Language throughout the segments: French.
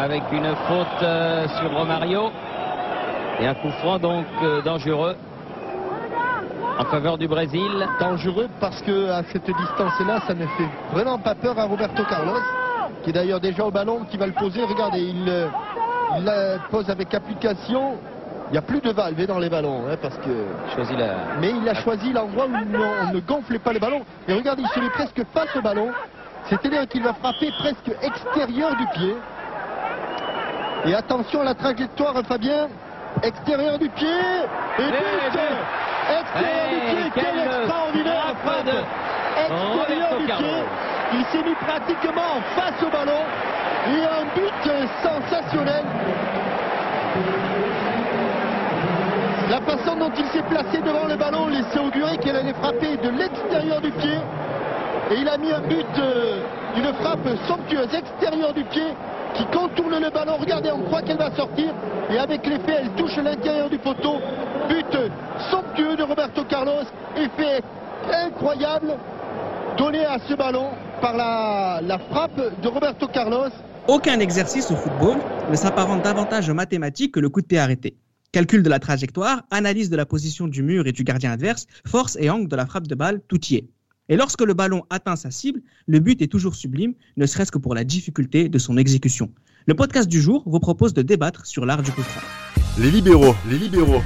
avec une faute euh, sur Romario. Et un coup franc donc euh, dangereux en faveur du Brésil. Dangereux parce que à cette distance-là, ça ne fait vraiment pas peur à Roberto Carlos, qui est d'ailleurs déjà au ballon, qui va le poser. Regardez, il, euh, il la pose avec application. Il n'y a plus de valve dans les ballons, hein, parce que. La... Mais il a choisi l'endroit où on ne, on ne gonflait pas les ballons. Et regardez, il se met presque face au ballon. C'est-à-dire qu'il va frapper presque extérieur du pied. Et attention à la trajectoire, Fabien. Extérieur du pied. Et but. Extérieur du pied. Quelle extraordinaire frappe Extérieur du pied. Il s'est mis pratiquement face au ballon. Et un but sensationnel. La façon dont il s'est placé devant le ballon laissait augurer qu'elle allait frapper de l'extérieur du pied. Et il a mis un but euh, d'une frappe somptueuse extérieure du pied qui contourne le ballon. Regardez, on croit qu'elle va sortir. Et avec l'effet, elle touche l'intérieur du poteau. But somptueux de Roberto Carlos. Effet incroyable donné à ce ballon par la, frappe de Roberto Carlos. Aucun exercice au football ne s'apparente davantage aux mathématiques que le coup de pied arrêté. Calcul de la trajectoire, analyse de la position du mur et du gardien adverse, force et angle de la frappe de balle, tout y est. Et lorsque le ballon atteint sa cible, le but est toujours sublime, ne serait-ce que pour la difficulté de son exécution. Le podcast du jour vous propose de débattre sur l'art du coup franc. Les libéraux, les libéraux.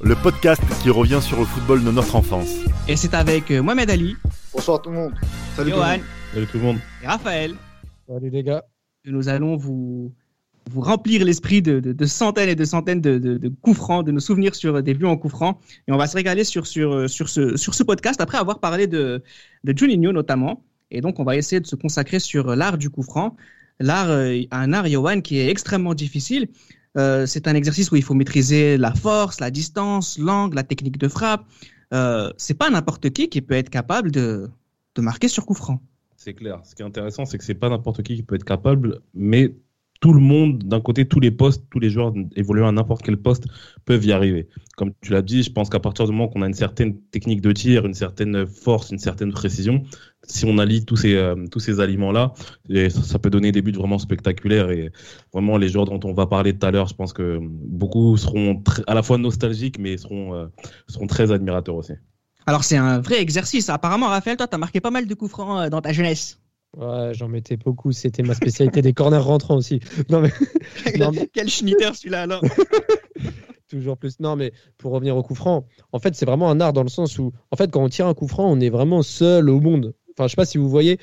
Le podcast qui revient sur le football de notre enfance. Et c'est avec euh, Mohamed Ali, Bonsoir tout le monde. Salut Johan. Salut tout le monde. et Raphaël Salut les gars. que nous allons vous, vous remplir l'esprit de, de- centaines et de centaines de, de- coups francs, de nos souvenirs sur des buts en coups francs. Et on va se régaler sur, sur, euh, sur, ce, sur ce podcast après avoir parlé de, de Juninho notamment. Et donc, on va essayer de se consacrer sur l'art du coup franc. L'art, euh, un art, Johan, qui est extrêmement difficile. Euh, c'est un exercice où il faut maîtriser la force, la distance, l'angle, la technique de frappe. Euh, c'est pas n'importe qui qui peut être capable de, de marquer sur coup franc. C'est clair. Ce qui est intéressant, c'est que c'est pas n'importe qui qui peut être capable, mais tout le monde, d'un côté, tous les postes, tous les joueurs évoluant à n'importe quel poste peuvent y arriver. Comme tu l'as dit, je pense qu'à partir du moment qu'on a une certaine technique de tir, une certaine force, une certaine précision, si on allie tous ces, euh, ces aliments-là, ça, ça peut donner des buts vraiment spectaculaires. Et vraiment, les joueurs dont on va parler tout à l'heure, je pense que beaucoup seront à la fois nostalgiques, mais seront, euh, seront très admirateurs aussi. Alors, c'est un vrai exercice. Apparemment, Raphaël, toi, tu as marqué pas mal de coups francs euh, dans ta jeunesse. Ouais, j'en mettais beaucoup. C'était ma spécialité des corners rentrants aussi. Non, mais Non, mais- Quel schnitter celui-là alors toujours plus. Non, mais pour revenir au coup franc, en fait, c'est vraiment un art dans le sens où, en fait, quand on tire un coup franc, on est vraiment seul au monde. Enfin, je sais pas si vous voyez,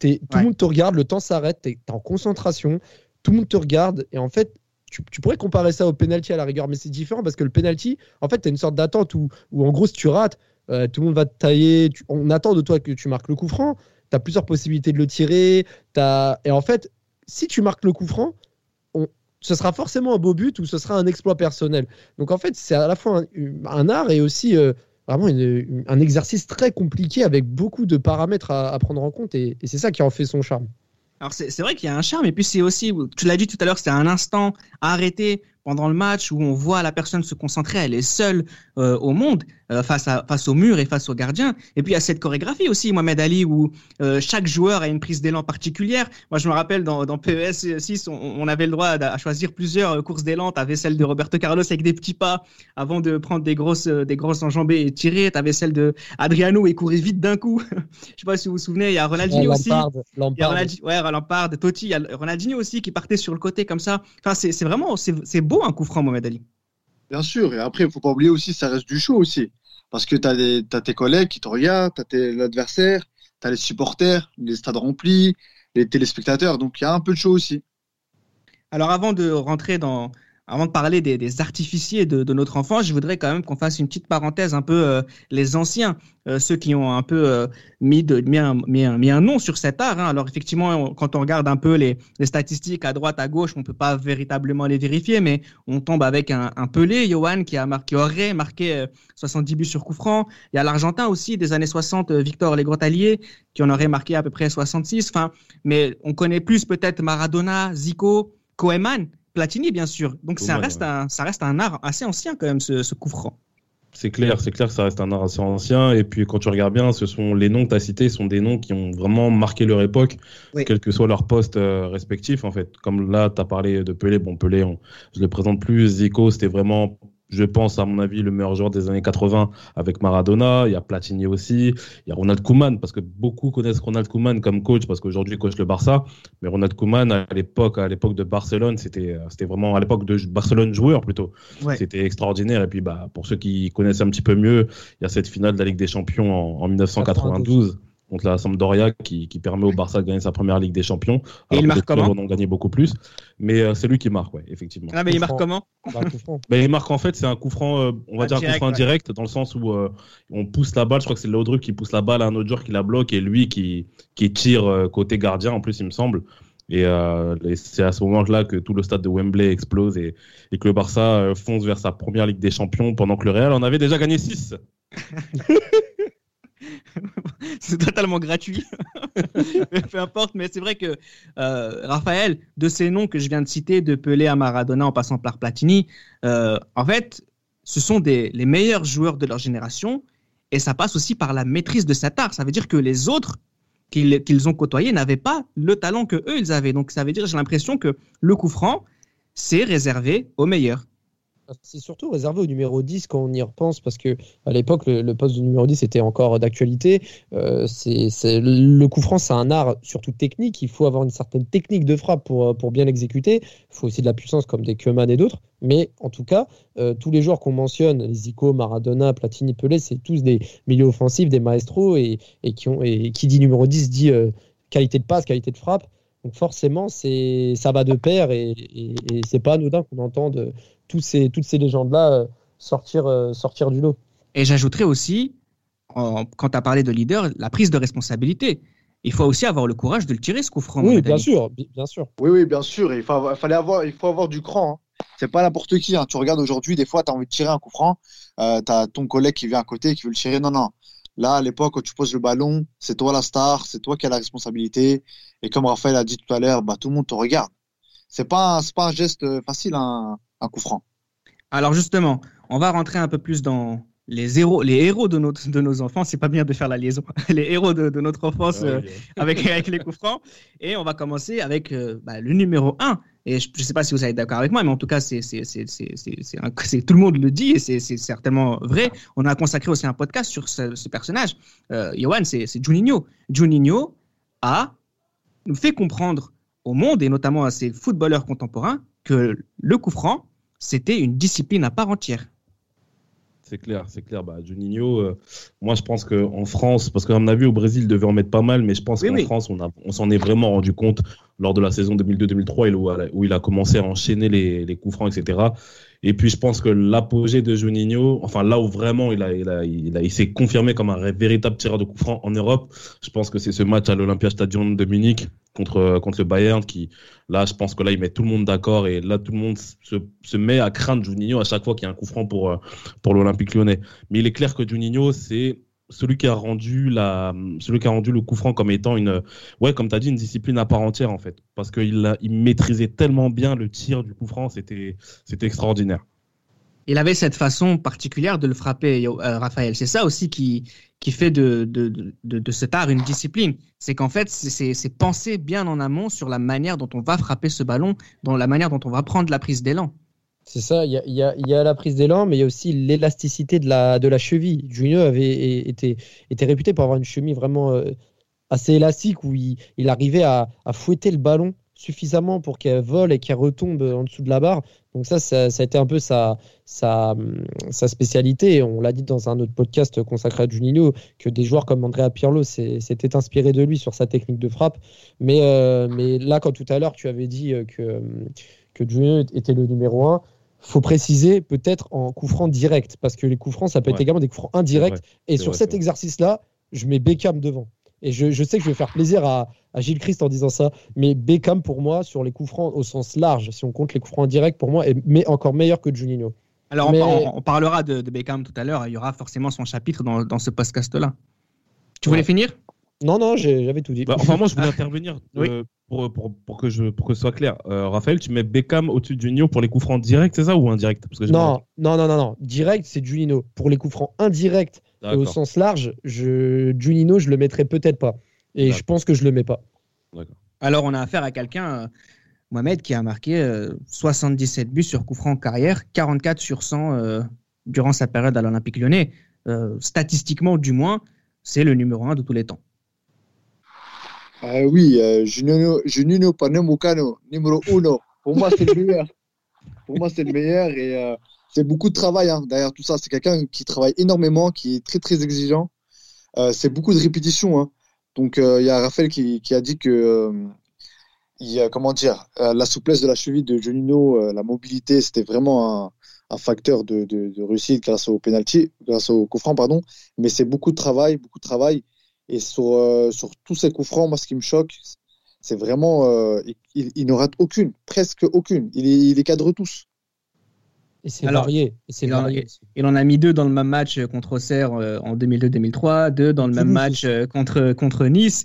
tout Ouais. le monde te regarde, le temps s'arrête, t'es es en concentration, tout le monde te regarde, et en fait, tu, tu pourrais comparer ça au penalty à la rigueur, mais c'est différent parce que le penalty, en fait, t'as une sorte d'attente où, où, en gros, si tu rates, euh, tout le monde va te tailler, tu- on attend de toi que tu marques le coup franc, t'as plusieurs possibilités de le tirer, t'as- et en fait, si tu marques le coup franc, on- ce sera forcément un beau but ou ce sera un exploit personnel. Donc en fait, c'est à la fois un, art et aussi euh, vraiment une- un exercice très compliqué avec beaucoup de paramètres à, prendre en compte et, c'est ça qui en fait son charme. Alors, c'est vrai qu'il y a un charme, et puis c'est aussi, tu l'as dit tout à l'heure, c'est un instant arrêté pendant le match où on voit la personne se concentrer, elle est seule euh, au monde, euh, face, à, face au mur et face au gardien. Et puis il y a cette chorégraphie aussi, Mohamed Ali, où euh, chaque joueur a une prise d'élan particulière. Moi, je me rappelle dans, dans PES 6, on, on avait le droit à, à choisir plusieurs courses d'élan. Tu avais celle de Roberto Carlos avec des petits pas avant de prendre des grosses, des grosses enjambées et tirer. Tu avais celle de Adriano et courir vite d'un coup. Je sais pas si vous vous souvenez, il y a Ronaldinho aussi. Lampard, Il y a Lampard. Ronaldi- ouais, Lampard, Totti, il y a Ronaldinho aussi qui partait sur le côté comme ça. Enfin, c'est vraiment, c'est c'est beau un coup franc, Mohamed Ali. Bien sûr. Et après, il faut pas oublier aussi, ça reste du show aussi. Parce que tu as, tes collègues qui te regardent, tu as l'adversaire, tu as les supporters, les stades remplis, les téléspectateurs. Donc il y a un peu de show aussi. Alors, avant de rentrer dans, avant de parler des, des artificiers de, de, notre enfance, je voudrais quand même qu'on fasse une petite parenthèse un peu euh, les anciens, euh, ceux qui ont un peu euh, mis, de, mis, un, mis, un, mis, un, nom sur cet art. Hein. Alors effectivement, on, quand on regarde un peu les, les, statistiques à droite, à gauche, on peut pas véritablement les vérifier, mais on tombe avec un, un Pelé, Johan, qui, a marqué, qui aurait marqué 70 buts sur coup franc. Il y a l'Argentin aussi des années 60, Victor Legrotalier, qui en aurait marqué à peu près 66. Enfin, mais on connaît plus peut-être Maradona, Zico, Koeman, Platini, bien sûr. Donc ça reste, ouais. un, ça reste un art assez ancien quand même, ce, ce coup franc. C'est clair, c'est clair que ça reste un art assez ancien. Et puis quand tu regardes bien, ce sont les noms que tu as cités, sont des noms qui ont vraiment marqué leur époque, Oui. quel que soit leur poste euh, respectif en fait. Comme là, tu as parlé de Pelé. Bon, Pelé, on- je le présente plus. Zico, c'était vraiment, je pense, à mon avis, le meilleur joueur des années 80 avec Maradona. Il y a Platini aussi. Il y a Ronald Koeman, parce que beaucoup connaissent Ronald Koeman comme coach, parce qu'aujourd'hui, il coach le Barça. Mais Ronald Koeman, à l'époque, à l'époque de Barcelone, c'était, euh, c'était vraiment à l'époque de Barcelone joueur plutôt. Ouais. C'était extraordinaire. Et puis, bah, pour ceux qui connaissent un petit peu mieux, il y a cette finale de la Ligue des Champions en, en 1992 contre la Sampdoria qui, qui permet au Barça de gagner sa première Ligue des Champions. Et il marque comment en ont gagné beaucoup plus. Mais euh, c'est lui qui marque, ouais, effectivement. Ah, mais il marque franc. comment Bah. Ben, il marque en fait, c'est un coup franc, euh, on va dire un Indirect, coup franc ouais. indirect, dans le sens où euh, on pousse la balle. Je crois que c'est Laudrup qui pousse la balle à un autre joueur qui la bloque et lui qui, qui tire euh, côté gardien, en plus, il me semble. Et, euh, et c'est à ce moment-là que tout le stade de Wembley explose et, et que le Barça euh, fonce vers sa première Ligue des Champions pendant que le Real en avait déjà gagné 6. c'est totalement gratuit. Peu importe, mais c'est vrai que euh, Raphaël, de ces noms que je viens de citer, de Pelé à Maradona en passant par Platini, euh, en fait, ce sont des, les meilleurs joueurs de leur génération et ça passe aussi par la maîtrise de cet art. Ça veut dire que les autres qu'ils qu'ils ont côtoyés n'avaient pas le talent que eux ils avaient. Donc ça veut dire, j'ai l'impression que le coup franc, c'est réservé aux meilleurs. C'est surtout réservé au numéro 10 quand on y repense, parce que à l'époque, le, poste de numéro 10 était encore d'actualité. Euh, le coup franc, c'est un art surtout technique. Il faut avoir une certaine technique de frappe pour, pour bien l'exécuter. Il faut aussi de la puissance comme des Koeman et d'autres. Mais en tout cas, euh, tous les joueurs qu'on mentionne, Zico, Maradona, Platini, Pelé, c'est tous des milieux offensifs, des maestros, et qui dit numéro 10 dit euh, qualité de passe, qualité de frappe. Donc forcément, c'est, ça va de pair, et, et, et c'est pas anodin qu'on entende tous ces, toutes ces légendes-là euh, sortir, euh, sortir du lot. Et j'ajouterais aussi, en- quand tu as parlé de leader, la prise de responsabilité. Il faut aussi avoir le courage de le tirer, ce coup franc. oui, bien sûr, bi- bien sûr. Oui, oui, bien sûr. Il, faut avoir- fallait avoir, il faut avoir du cran. hein. C'est pas n'importe qui. hein. Tu regardes aujourd'hui, des fois, tu as envie de tirer un coup franc. Euh, tu as ton collègue qui vient à côté et qui veut le tirer. Non, non. Là, à l'époque, quand tu poses le ballon, c'est toi la star, c'est toi qui as la responsabilité. Et comme Raphaël a dit tout à l'heure, bah, tout le monde te regarde. C'est pas, c'est pas un geste facile, un, un coup franc. Alors justement, on va rentrer un peu plus dans les héros, les héros de, notre, de nos enfants. C'est pas bien de faire la liaison. Les héros de, de notre enfance euh, avec, avec les coups francs. Et on va commencer avec euh, bah, le numéro 1. Et je ne sais pas si vous êtes d'accord avec moi, mais en tout cas, c'est, c'est, c'est, c'est, c'est, c'est un- c'est- tout le monde le dit et c'est, c'est certainement vrai. On a consacré aussi un podcast sur ce, ce personnage. Euh, Johan, c'est, c'est Juninho. Juninho a nous fait comprendre au monde, et notamment à ces footballeurs contemporains, que le coup franc, c'était une discipline à part entière. C'est clair, c'est clair. Bah, Juninho, euh, moi je pense qu'en France, parce qu'on a vu au Brésil, il devait en mettre pas mal, mais je pense Oui, qu'en oui. France, on s'en est vraiment rendu compte lors de la saison 2002-2003, où, il a commencé à enchaîner les, les coups francs, etc. Et puis je pense que l'apogée de Juninho, enfin là où vraiment il, a, s'est confirmé comme un véritable tireur de coups francs en Europe, je pense que c'est ce match à l'Olympia Stadium de Munich contre, le Bayern qui, là, je pense que là, il met tout le monde d'accord et là, tout le monde se, se met à craindre Juninho à chaque fois qu'il y a un coup franc pour, euh, pour l'Olympique lyonnais. Mais il est clair que Juninho, c'est celui qui a rendu la, celui qui a rendu le coup franc comme étant une, ouais, comme tu dit, une discipline à part entière, en fait. Parce qu'il il maîtrisait tellement bien le tir du coup franc, c'était, c'était extraordinaire. il avait cette façon particulière de le frapper, euh, Raphaël. C'est ça aussi qui, qui fait de, de, de, de cet art une discipline. C'est qu'en fait, c'est penser bien en amont sur la manière dont on va frapper ce ballon, dans la manière dont on va prendre la prise d'élan. C'est ça, il y a, la prise d'élan, mais il y a aussi l'élasticité de la, de la cheville. Junio avait été, était réputé pour avoir une cheville vraiment euh, assez élastique, où il, arrivait à, fouetter le ballon suffisamment pour qu'elle vole et qu'elle retombe en dessous de la barre. Donc ça, ça, a été un peu sa, sa, spécialité. On l'a dit dans un autre podcast consacré à Juninho, que des joueurs comme Andrea Pirlo s'étaient inspirés de lui sur sa technique de frappe. Mais, euh, mais là, quand tout à l'heure, tu avais dit euh, que, que était le numéro 1, faut préciser peut-être en coup franc direct, parce que les coups francs, ça peut être Ouais. également des coups francs indirects. Et sur vrai, cet exercice-là, je mets Beckham devant. Et je, je sais que je vais faire plaisir à, à Gilles Christ en disant ça, mais Beckham, pour moi, sur les coups francs au sens large, si on compte les coups francs directs, pour moi, est mais encore meilleur que Juninho. Alors, on, Mais- on- on parlera de, de Beckham tout à l'heure. Il y aura forcément son chapitre dans, dans ce podcast-là. Tu voulais Ouais. finir? Non, non, j'avais tout dit. Bah, enfin, moi, je voulais intervenir Oui. euh, pour, pour, pour, que je, pour que ce soit clair. Euh, Raphaël, tu mets Beckham au-dessus de Juninho pour les coups francs directs, c'est ça, ou indirect Parce que j'ai non, non, non, non, non. Direct, c'est Juninho. Pour les coups francs indirects et au sens large, je... Juninho, je le mettrais peut-être pas. Et je pense que je le mets pas. Alors, on a affaire à quelqu'un, euh, Mohamed, qui a marqué euh, 77 buts sur coup franc en carrière, 44 sur 100 euh, durant sa période à l'Olympique lyonnais. Euh, statistiquement, du moins, c'est le numéro un de tous les temps. Ah oui, euh, Juninho, Panamucano, numéro uno. Pour moi, c'est le meilleur. Pour moi, c'est le meilleur et euh, c'est beaucoup de travail hein, derrière tout ça. C'est quelqu'un qui travaille énormément, qui est très très exigeant. Euh, c'est beaucoup de répétitions. hein. Donc il y a Raphaël qui, a dit que il comment dire, la souplesse de la cheville de Juninho, la mobilité, c'était vraiment un, facteur de, réussite grâce au penalty, grâce au coup pardon. Mais c'est beaucoup de travail, beaucoup de travail. Et sur, euh, sur tous ces coups francs, moi, ce qui me choque, c'est vraiment, euh, il, il- il ne rate aucune, presque aucune. Il, les cadre tous. Et c'est varié. Et c'est il en-. Il en a mis deux dans le même match contre Auxerre euh, en 2002-2003, deux dans le même Toulouse match euh, contre, contre Nice.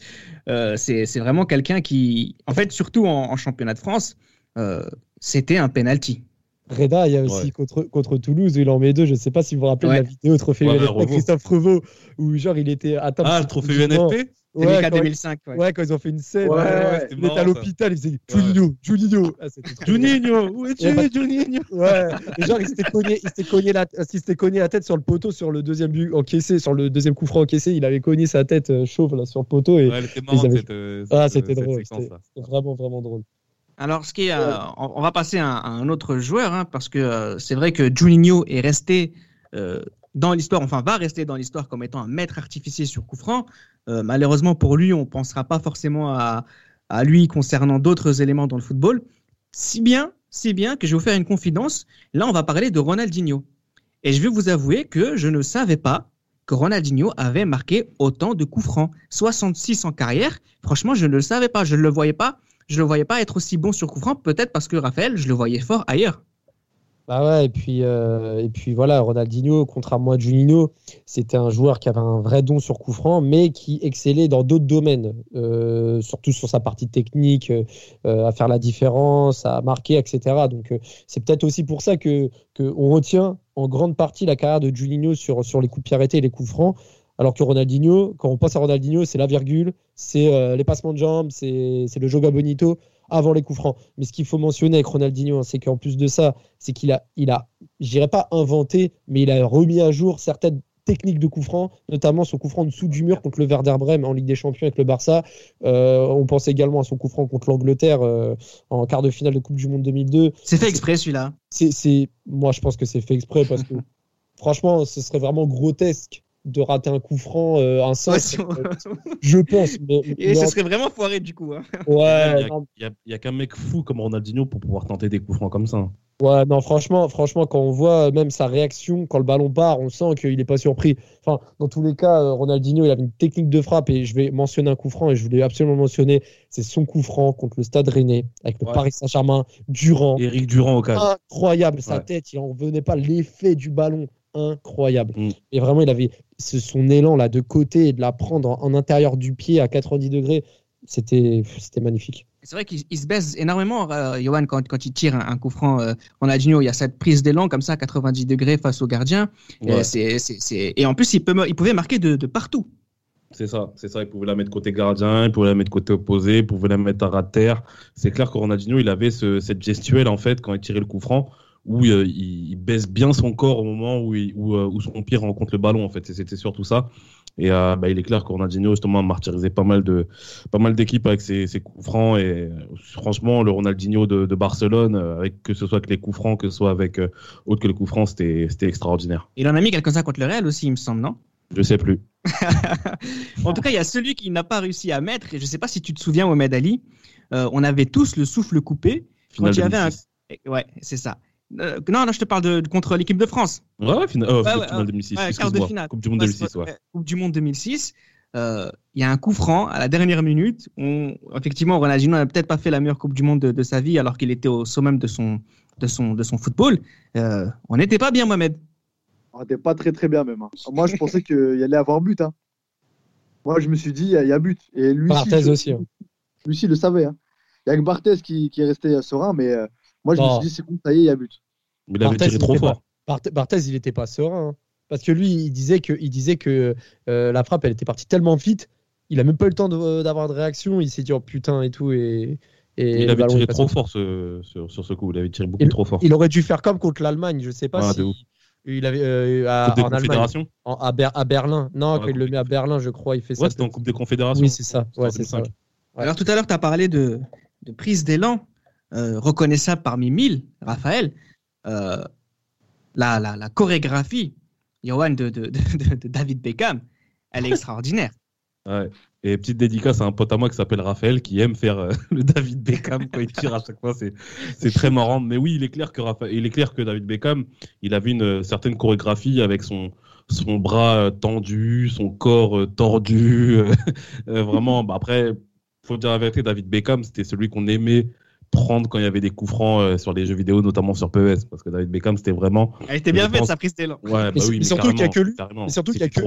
Euh, c'est c'est vraiment quelqu'un qui, en fait, surtout en, en championnat de France, euh, c'était un penalty. Reda, il y a aussi Ouais. contre, contre Toulouse où il en met deux. Je ne sais pas si vous vous rappelez de la vidéo Trophée Ouais, UNFP. Christophe Revaux, où genre il était atteint. Ah, le trophée UNFP Ouais, 2004, quand, 2005. ouais. ouais, quand ils ont fait une scène. Ouais, euh, il était à l'hôpital, il faisait Juninho, Juninho. Ah. Juninho, où es-tu, Juninho Ouais, et genre il s'était cogné, il s'était cogné, la, il s'était cogné la tête sur le poteau sur le deuxième but encaissé, sur le deuxième coup franc encaissé, il avait cogné sa tête euh, chauve là sur le poteau et Ouais, elle était marrante, avaient- cette, euh, ah c'était cette drôle, c'était vraiment vraiment drôle. Alors, ce qui est, euh, on va passer à, un- à un autre joueur, hein, parce que euh, c'est vrai que Juninho est resté euh, dans l'histoire, enfin va rester dans l'histoire comme étant un maître artificier sur coup franc. Malheureusement pour lui, on ne pensera pas forcément à, à lui concernant d'autres éléments dans le football. Si bien, si bien que je vais vous faire une confidence. Là, on va parler de Ronaldinho. Et je vais vous avouer que je ne savais pas que Ronaldinho avait marqué autant de coups francs. 66 en carrière. Franchement, je ne le savais pas. Je ne le voyais pas je le voyais pas être aussi bon sur coup franc, peut-être parce que Raphaël, je le voyais fort ailleurs. Bah ouais, et puis, euh, et puis voilà, Ronaldinho, contrairement à Juninho, c'était un joueur qui avait un vrai don sur coup franc, mais qui excellait dans d'autres domaines, euh, surtout sur sa partie technique, euh, à faire la différence, à marquer, etc. Donc c'est peut-être aussi pour ça que, que on retient en grande partie la carrière de Juninho sur, sur les coups arrêtés et les coups francs, alors que Ronaldinho, quand on passe à Ronaldinho, c'est la virgule, c'est euh, les passements de jambes, c'est c'est le joga bonito avant les coups francs. Mais ce qu'il faut mentionner avec Ronaldinho, hein, c'est qu'en plus de ça, c'est qu'il a, il a, je dirais pas inventé, mais il a remis à jour certaines techniques de coup franc, notamment son coup franc dessous du mur contre le Werder Bremen en Ligue des Champions avec le Barça. Euh, on pense également à son coup franc contre l'Angleterre euh, en quart de finale de Coupe du Monde 2002. C'est fait exprès celui-là. C'est, c'est, moi, je pense que c'est fait exprès parce que franchement, ce serait vraiment grotesque de rater un coup franc, euh, un sens. Ouais, si on- Je pense. Mais, Et en- serait vraiment foiré du coup. hein. ouais, Il n'y a, il y a qu'un mec fou comme Ronaldinho pour pouvoir tenter des coups francs comme ça. Ouais, non, franchement, franchement, quand on voit même sa réaction quand le ballon part, on sent qu'il n'est pas surpris. Enfin, dans tous les cas, euh, Ronaldinho, il avait une technique de frappe et je vais mentionner un coup franc et je voulais absolument mentionner, c'est son coup franc contre le Stade Rennais avec le Ouais. Paris Saint-Germain, Durant. Eric Durand au cas. Incroyable, sa Ouais. tête, il en revenait pas l'effet du ballon, incroyable. Mm. Et vraiment, il avait ce- son élan là de côté et de la prendre en, en intérieur du pied à 90 degrés, c'était c'était magnifique. C'est vrai qu'il il se baisse énormément, euh, Johan, quand, quand il tire un, un coup franc. Euh, Ronaldinho, il y a cette prise d'élan comme ça, à 90 degrés face au gardien. Et, en plus, il, peut, me- il pouvait marquer de, de partout. C'est ça, c'est ça. Il pouvait la mettre côté gardien, il pouvait la mettre côté opposé, il pouvait la mettre à ras de terre. C'est clair que Ronaldinho, il avait ce- cette gestuelle en fait quand il tirait le coup franc où euh, il, il baisse bien son corps au moment où, il- où, euh, où son pied rencontre le ballon en fait. Et C'était surtout ça. Et euh, bah, il est clair Ronaldinho justement a martyrisé pas mal de pas mal d'équipes avec ses, ses coups francs et franchement le Ronaldinho de, de Barcelone, avec que ce soit avec les coups francs, que ce soit avec euh, autre que les coups francs, c'était c'était extraordinaire. Il en a mis quelques-uns contre le Real aussi, il me semble, non? Je sais plus. En tout cas, il y a celui qui n'a pas réussi à mettre, et je ne sais pas si tu te souviens, Mohamed Ali, euh, on avait tous le souffle coupé. Finale Quand il y avait un- 2006. Ouais, c'est ça. Euh, non, non, je te parle de, contre l'équipe de France. Ouais, ouais, fina- euh, Ouais, ouais, finale ouais. 2006. Ouais, quart de excuse-moi. finale. Coupe du Monde Ouais, 2006, c'est- ouais. ouais, Coupe du Monde 2006. Euh, Il y a un coup franc à la dernière minute. On, effectivement, Ronaldinho n'a peut-être pas fait la meilleure Coupe du Monde de, de sa vie alors qu'il était au sommet de son, de son, de son football. Euh, on n'était pas bien, Mohamed. On n'était pas très très bien même. hein. Moi, je pensais qu'il y allait avoir but. Hein. Moi, je me suis dit, il y, a- il y a but. Et lui, Barthez aussi. hein. lui aussi, il le savait. hein. Il y a que Barthez qui, qui est resté serein, mais euh, moi, je me Non. suis dit, c'est bon, ça y est, il y a but. Mais il avait Barthez, tiré trop fort. Barthez, Barthez, il n'était pas serein. hein. Parce que lui, il disait que, il disait que euh, la frappe, elle était partie tellement vite, il a même pas eu le temps de- d'avoir de réaction. Il s'est dit, oh putain, et tout. Et, et Il avait tiré trop fort ce- sur, sur ce coup. Il avait tiré beaucoup trop fort. Il aurait dû faire comme contre l'Allemagne. Je sais pas Ah, si. Il avait euh, à- en Allemagne, en- à, Ber- à Berlin. Non, Ouais, quand il le met à Berlin, je crois, il fait ça. Ouais, c'était en Coupe des Confédérations. Oui, c'est ça. C'était en Ouais, c'est ça. 2005. Ouais. Alors tout à l'heure, tu as parlé de, de prise d'élan, euh, reconnaissable parmi mille, Raphaël. Euh, la, la, la chorégraphie, Johan, de, de, de, de David Beckham, elle est extraordinaire. Ouais. Et petite dédicace à un pote à moi qui s'appelle Raphaël qui aime faire euh, le David Beckham quand il tire à chaque fois. C'est, très marrant. Mais oui, il est clair que Raphaël, il est clair que David Beckham, il avait une certaine chorégraphie avec son son bras tendu, son corps tordu. vraiment. Bah, après, faut dire la vérité, David Beckham, c'était celui qu'on aimait prendre quand il y avait des coups francs euh, sur les jeux vidéo, notamment sur PES, parce que David Beckham, c'était vraiment. Elle était bien faite, pense- sa prise d'élan. Ouais, bah Mais oui, mais surtout qu'il y a que lui- surtout qu'il y a que,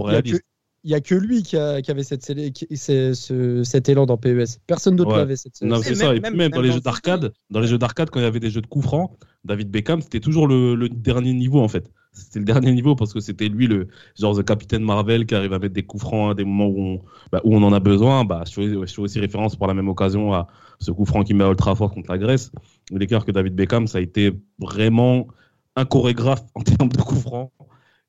il a que- que lui qui, a- qui avait cette, célé- qui- ce- cet élan dans PES. Personne d'autre Ouais. l'avait. Cette, Non, Et c'est même- ça. Et même- puis même, dans les jeux le d'arcade, dans les jeux d'arcade, quand il y avait des jeux de coups francs, David Beckham, c'était toujours le, le dernier niveau en fait. C'était le dernier niveau parce que c'était lui le genre the Capitaine Marvel qui arrive à mettre des coups francs à des moments où on, bah, où on en a besoin. Bah, je, fais, je fais aussi référence pour la même occasion à ce coup franc qu'il met à Ultra Fort contre la Grèce. Clair que David Beckham, ça a été vraiment un chorégraphe en termes de coups francs.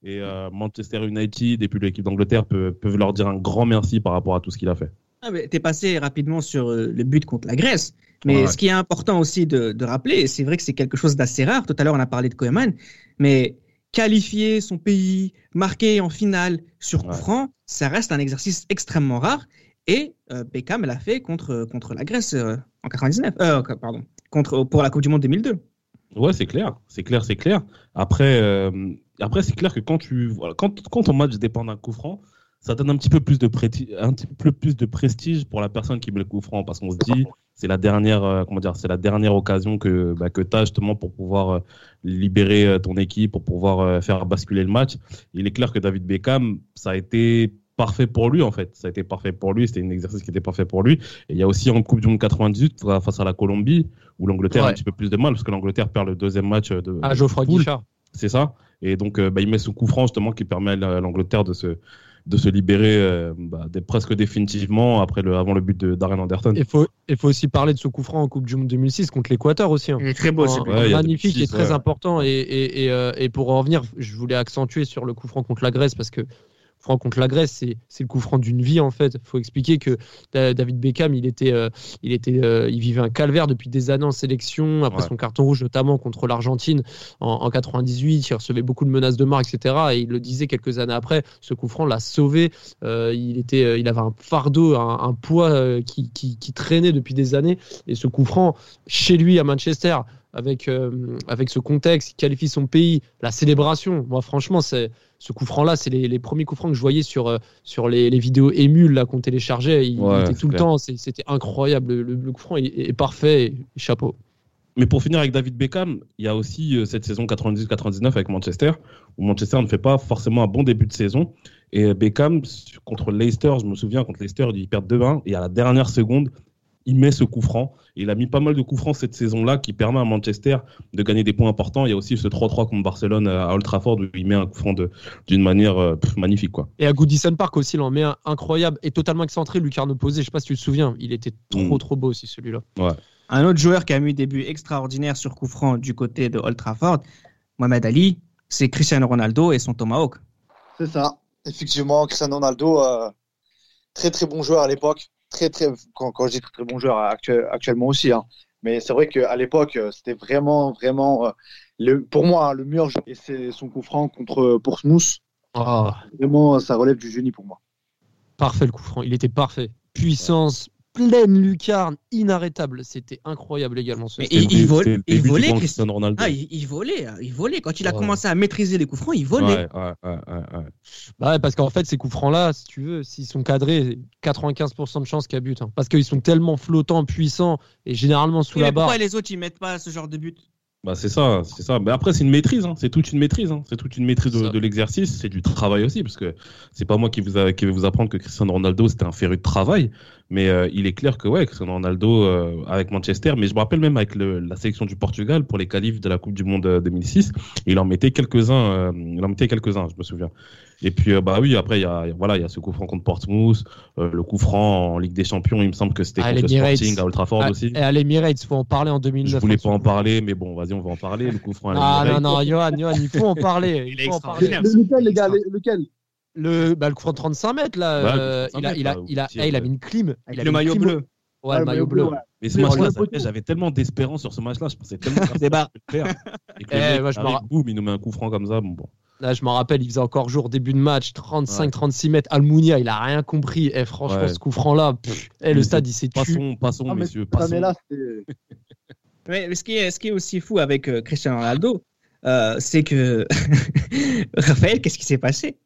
Et euh, Manchester United et puis l'équipe d'Angleterre peuvent, peuvent leur dire un grand merci par rapport à tout ce qu'il a fait. Ah, mais T'es passé rapidement sur euh, le but contre la Grèce. Mais Ouais. ce qui est important aussi de, de rappeler, et c'est vrai que c'est quelque chose d'assez rare, tout à l'heure on a parlé de Koeman, mais qualifier son pays, marquer en finale sur coup Ouais. franc, ça reste un exercice extrêmement rare. Et euh, Beckham l'a fait contre, contre la Grèce euh, en 99, euh, pardon, contre, pour la Coupe du Monde 2002. Ouais, c'est clair, c'est clair, c'est clair. Après, euh, après c'est clair que quand tu, voilà, quand, quand ton match dépend d'un coup franc, ça donne un petit peu plus de un petit peu plus de prestige pour la personne qui met le coup franc, parce qu'on se dit, c'est la dernière, euh, comment dire, c'est la dernière occasion que, bah, que tu as justement pour pouvoir euh, libérer ton équipe, pour pouvoir faire basculer le match. Il est clair que David Beckham, ça a été parfait pour lui en fait. Ça a été parfait pour lui. C'était un exercice qui était parfait pour lui. Et il y a aussi en Coupe du Monde 98 face à la Colombie où l'Angleterre a un petit peu plus de mal parce que l'Angleterre perd le deuxième match de. Ah, Geoffroy. Guichard. C'est ça. Et donc, euh, bah, il met ce coup franc justement qui permet à l'Angleterre de se, de se libérer euh, bah, presque définitivement après le, avant le but de Darren Anderton. Il faut, il faut aussi parler de ce coup franc en Coupe du Monde 2006 contre l'Équateur aussi. hein. Il est très beau, ce Un- but. Ouais, magnifique 2006, et très ouais. important. Et, et, et, euh, et pour en revenir, je voulais accentuer sur le coup franc contre la Grèce parce que franc contre la Grèce, c'est le coup franc d'une vie en fait. Il faut expliquer que Da- David Beckham, il était, euh, il était, euh, il vivait un calvaire depuis des années en sélection. Après Ouais. son carton rouge, notamment contre l'Argentine en, en 98, il recevait beaucoup de menaces de mort, etc. Et il le disait quelques années après, ce coup franc l'a sauvé. Euh, il était, il avait un fardeau, un, un poids qui, qui, qui traînait depuis des années. Et ce coup franc, chez lui à Manchester, avec, euh, avec ce contexte, il qualifie son pays, la célébration. Moi, franchement, c'est ce coup franc-là, c'est les, les premiers coups francs que je voyais sur, euh, sur les, les vidéos émules là qu'on téléchargeait. Il, Ouais, il était tout le temps, c'est- c'était incroyable. Le, le coup franc est, est parfait. et chapeau. Mais pour finir avec David Beckham, il y a aussi euh, cette saison 98-99 avec Manchester, où Manchester ne fait pas forcément un bon début de saison. Et Beckham, contre Leicester, je me souviens, contre Leicester, il perd 2-1, et à la dernière seconde, il met ce coup franc. Il a mis pas mal de coups francs cette saison-là qui permet à Manchester de gagner des points importants. Il y a aussi ce 3-3 contre Barcelone à Old Trafford où il met un coup franc de- d'une manière euh, pff, magnifique. Quoi. Et à Goodison Park aussi, il en met un incroyable et totalement excentré. Lucarno posé, je sais pas si tu te souviens, il était trop Mm. trop beau aussi celui-là. Un autre joueur qui a mis des buts extraordinaires sur coup franc du côté de Old Trafford, Mohamed Ali, c'est Cristiano Ronaldo et son Tomahawk. C'est ça. Effectivement, Cristiano Ronaldo, euh, très très bon joueur à l'époque. Très très quand, quand je dis très très bon joueur actu- actuellement aussi. hein. Mais c'est vrai qu'à l'époque, euh, c'était vraiment vraiment euh, le, pour moi hein, le meilleur jeu. Et c'est son coup franc contre euh, Portsmouth. Ah, Vraiment, ça relève du génie pour moi. parfait le coup franc, il était parfait. Puissance, pleine lucarne, inarrêtable. C'était incroyable également. ce Mais il- il vole- il volait. Ah, il, il volait, hein, il volait. Quand il a Ouais. commencé à maîtriser les coups francs, il volait. Ouais, ouais, ouais, ouais, ouais. Bah ouais, parce qu'en fait, ces coups francs-là, si tu veux, s'ils sont cadrés, 95% de chances qu'il y a but. hein. Parce qu'ils sont tellement flottants, puissants et généralement sous Oui, la mais barre. pourquoi les autres ils mettent pas ce genre de but? Bah c'est ça, c'est ça. Mais après c'est une maîtrise, hein. c'est toute une maîtrise, hein. c'est toute une maîtrise de, l'exercice, c'est du travail aussi, parce que c'est pas moi qui vous a- qui vais vous apprendre que Cristiano Ronaldo c'était un féru de travail, mais euh, il est clair que ouais, Cristiano Ronaldo euh, avec Manchester, mais je me rappelle même avec le- la sélection du Portugal pour les qualifs de la Coupe du Monde euh, 2006, il en mettait quelques uns, euh, il en mettait quelques uns, je me souviens. Et puis euh, bah oui, après il y a voilà, il y a ce coup franc contre Portsmouth, euh, le coup franc en Ligue des Champions, il me semble que c'était Ah, contre le. Sporting à Old Trafford Ah, aussi. Et à l'Emirates, faut en parler en 2009. Je voulais pas en parler, mais bon, vas-y, on va en parler. Le coup franc à Ah non, non, Johan, Johan, il faut en parler. Il Il est faut en parler. extraordinaire. Lequel, les gars le- Lequel? Le, bah, le coup franc de 35 mètres, là, euh, 35 il, a, mètres, il, a, là, où il, a, il tire, eh, il a ouais. mis une clim. Il Avec a le maillot clim. bleu. Ouais, le maillot bleu. ouais. Mais ce match-là, j'avais tellement d'espérance sur ce match-là. Je pensais tellement que. Et que le Eh, moi, je arrive, boum, il nous met un coup franc comme ça. Bon, bon. Là, je m'en rappelle, il faisait encore jour, début de match, 35-36 mètres. Almunia, il a rien compris. Et franchement, Ouais. ce coup franc-là, eh, le stade, il s'est tué. Passons, passons, Ah, mais messieurs, passons. Mais mais ce qui est, ce qui est aussi fou avec euh, Cristiano Ronaldo, euh, c'est que Raphaël, qu'est-ce qui s'est passé?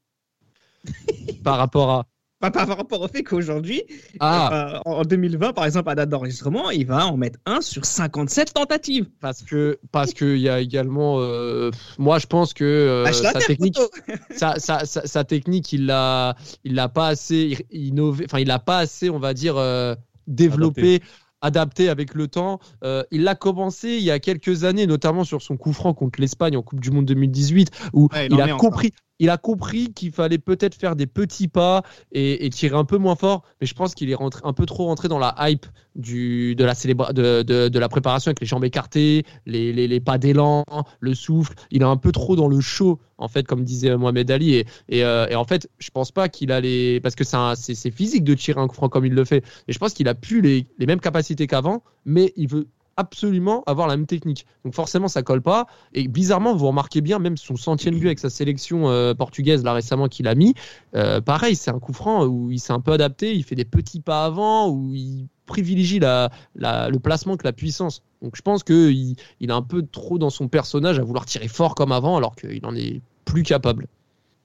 Par rapport à. Pas par rapport au fait qu'aujourd'hui, Ah, euh, en en 2020, par exemple, à date d'enregistrement, il va en mettre un sur 57 tentatives. parce que parce qu'il y a également. euh, moi, je pense que euh, la sa technique. poteau. sa, sa, sa, sa technique, il l'a, il l'a pas assez innové, enfin, il l'a pas assez, on va dire, euh, développé, adapté. avec le temps. Euh, il l'a commencé il y a quelques années, notamment sur son coup franc contre l'Espagne en Coupe du Monde 2018, où Ouais, il a encore. Il a compris qu'il fallait peut-être faire des petits pas et, tirer un peu moins fort, mais je pense qu'il est un peu trop rentré dans la hype de, la préparation avec les jambes écartées, les, pas d'élan, le souffle. Il est un peu trop dans le show, en fait, comme disait Mohamed Ali. Euh, et en fait, je pense pas qu'il a les. Parce que c'est physique de tirer un coup franc comme il le fait. Et je pense qu'il a plus les, les mêmes capacités qu'avant, mais il veut absolument avoir la même technique. Donc forcément, ça colle pas. Et bizarrement, vous remarquez bien, même son centième but avec sa sélection euh, portugaise là récemment qu'il a mis, euh, pareil, c'est un coup franc où il s'est un peu adapté, il fait des petits pas avant, où il privilégie la, le placement que la puissance. Donc je pense qu'il il est un peu trop dans son personnage à vouloir tirer fort comme avant, alors qu'il en est plus capable.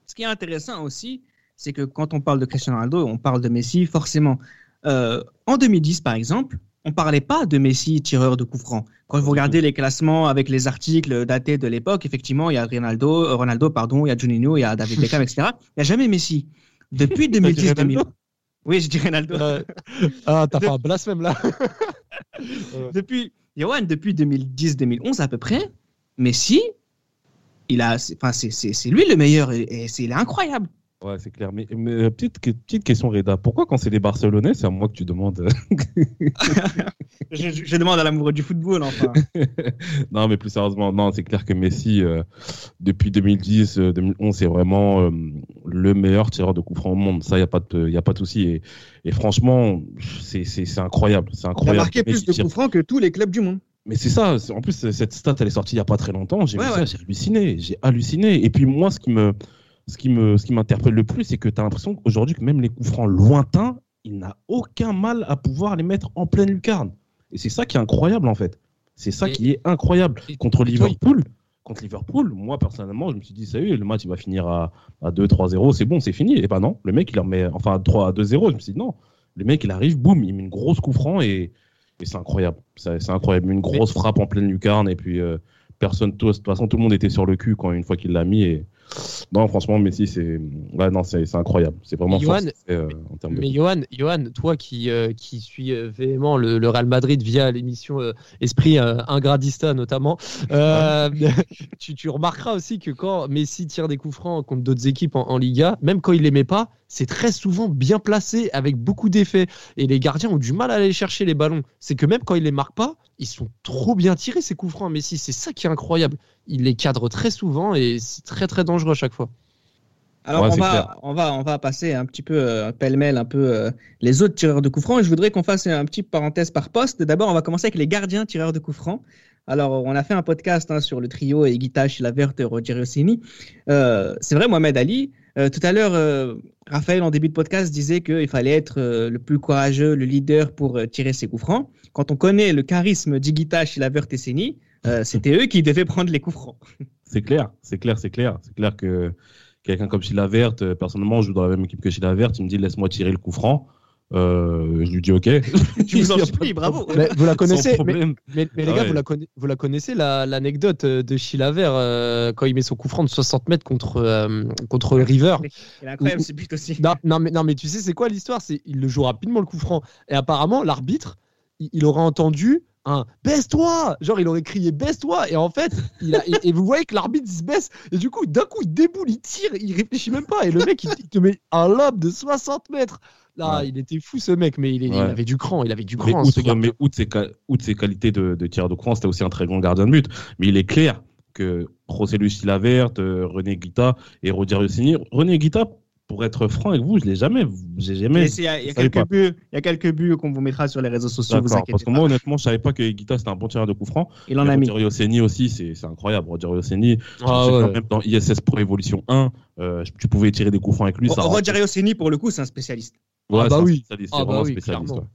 Ce qui est intéressant aussi, c'est que quand on parle de Cristiano Ronaldo, on parle de Messi, forcément. Euh, en 2010, par exemple, on parlait pas de Messi tireur de coups francs. Quand vous regardez les classements avec les articles datés de l'époque, effectivement, il y a Ronaldo, euh, Ronaldo, pardon, il y a Juninho, il y a David Beckham, etc. Il n'y a jamais Messi. Depuis 2010, 2000. Oui, je dis Ronaldo. ah, t'as fait un blasphème là. depuis, Johan, depuis 2010-2011 à peu près, Messi, il a, c'est- enfin, lui le meilleur et, et c'est, il est incroyable. Ouais, c'est clair. Mais, mais, euh, petite, que- petite question, Reda. Pourquoi, quand c'est les Barcelonais, c'est à moi que tu demandes euh, Je, demande à l'amoureux du football, enfin. Non, mais plus sérieusement, non, c'est clair que Messi, euh, depuis 2010, euh, 2011, c'est vraiment euh, le meilleur tireur de coups francs au monde. Ça, il n'y a pas de, y a pas de souci. Et, et franchement, c'est c'est- c'est incroyable. Il a incroyable. marqué plus de coups francs que tous les clubs du monde. Mais c'est ça. En plus, cette stat, elle est sortie il n'y a pas très longtemps. J'ai Ouais, vu ouais. ça, j'ai halluciné. J'ai halluciné. Et puis, moi, ce qui me, ce qui me, ce qui m'interpelle le plus, c'est que tu as l'impression qu'aujourd'hui, que même les coups francs lointains, il n'a aucun mal à pouvoir les mettre en pleine lucarne. Et c'est ça qui est incroyable, en fait. C'est ça Et- qui est incroyable. Contre Liverpool, contre Liverpool, moi, personnellement, je me suis dit, ça y est, le match, il va finir à, à 2-3-0. C'est bon, c'est fini. Et ben non, le mec, il en met, enfin, à 3 à 2-0. Je me suis dit, non. Le mec, il arrive, boum, il met une grosse coup franc et, et c'est incroyable. C'est incroyable. Une grosse frappe en pleine lucarne et puis euh, personne, de toute façon, tout le monde était sur le cul quand une fois qu'il l'a mis. Et non, franchement, Messi, c'est ouais, non, c'est c'est incroyable. C'est vraiment Johan, euh, en termes de. Mais Johan, Johan, toi qui, euh, qui suis euh, véhément le, le Real Madrid via l'émission Esprit Ingradista notamment, tu, tu remarqueras aussi que quand Messi tire des coups francs contre d'autres équipes en, en Liga, même quand il les met pas, c'est très souvent bien placé avec beaucoup d'effets. Et les gardiens ont du mal à aller chercher les ballons. C'est que même quand il les marque pas, ils sont trop bien tirés ces coups francs. Messi, c'est ça qui est incroyable. Il les cadre très souvent et c'est très très dangereux à chaque fois. Alors Ouais, on, va, clair. on, va, on va passer un petit peu euh, pêle-mêle un peu euh, les autres tireurs de coups francs et je voudrais qu'on fasse un petit parenthèse par poste. D'abord, on va commencer avec les gardiens tireurs de coups francs. Alors, on a fait un podcast hein, sur le trio et Guita, Chilavert, Roger Rossini. Euh, c'est vrai, Mohamed Ali. Euh, tout à l'heure, euh, Raphaël, en début de podcast, disait qu'il fallait être euh, le plus courageux, le leader pour tirer ses coups francs. Quand on connaît le charisme d'Iguita, Chilavert et Seni, euh, c'était eux qui devaient prendre les coups francs. C'est clair, c'est clair, c'est clair. C'est clair que quelqu'un comme Chilavert, personnellement, je joue dans la même équipe que Chilavert, il me dit laisse-moi tirer le coup franc. Euh, je lui dis OK. Tu vous en supplie, bravo. Mais vous la connaissez, mais, problème. mais- mais les Ah gars, ouais. vous, la conna- vous la connaissez la- l'anecdote euh, de Chilavert euh, quand il met son coup franc de 60 mètres contre, euh, contre River Il est incroyable ce but aussi. non, non, mais, non, mais tu sais, c'est quoi l'histoire? C'est il le joue rapidement le coup franc. Et apparemment, l'arbitre, il, il aurait entendu un baisse-toi Genre, il aurait crié baisse-toi Et en fait, il a, et, et vous voyez que l'arbitre se baisse. Et du coup, d'un coup, il déboule, il tire, il réfléchit même pas. Et le mec, il, il te met un lob de 60 mètres. Là, Ouais. il était fou ce mec, mais il, est- il Ouais. avait du cran. Il avait du Mais cran. ce outre, gars. mais outre ses, ca- outre ses qualités de, de tireur de courant, c'était aussi un très grand gardien de but. Mais il est clair que José Luis Laverte, euh, René Guita et Roger Rossini. René Guita, pour être franc avec vous, je l'ai jamais, j'ai Il y a, y quelques buts, il y a quelques buts qu'on vous mettra sur les réseaux sociaux. Vous D'accord, inquiétez parce que pas. moi, honnêtement, je savais pas que Guita c'était un bon tireur de coup franc. il en a mis. Roger Rossini aussi, c'est incroyable. Roger Rossini, Ah ouais. pas, même dans ISS Pro Evolution 1, euh, tu pouvais tirer des coups francs avec lui. ça Roger rentrait. Rossini, pour le coup, c'est un spécialiste. Ouais, Ah bah un oui. spécialiste, Ah c'est bah vraiment oui, spécialiste. clairement. ouais.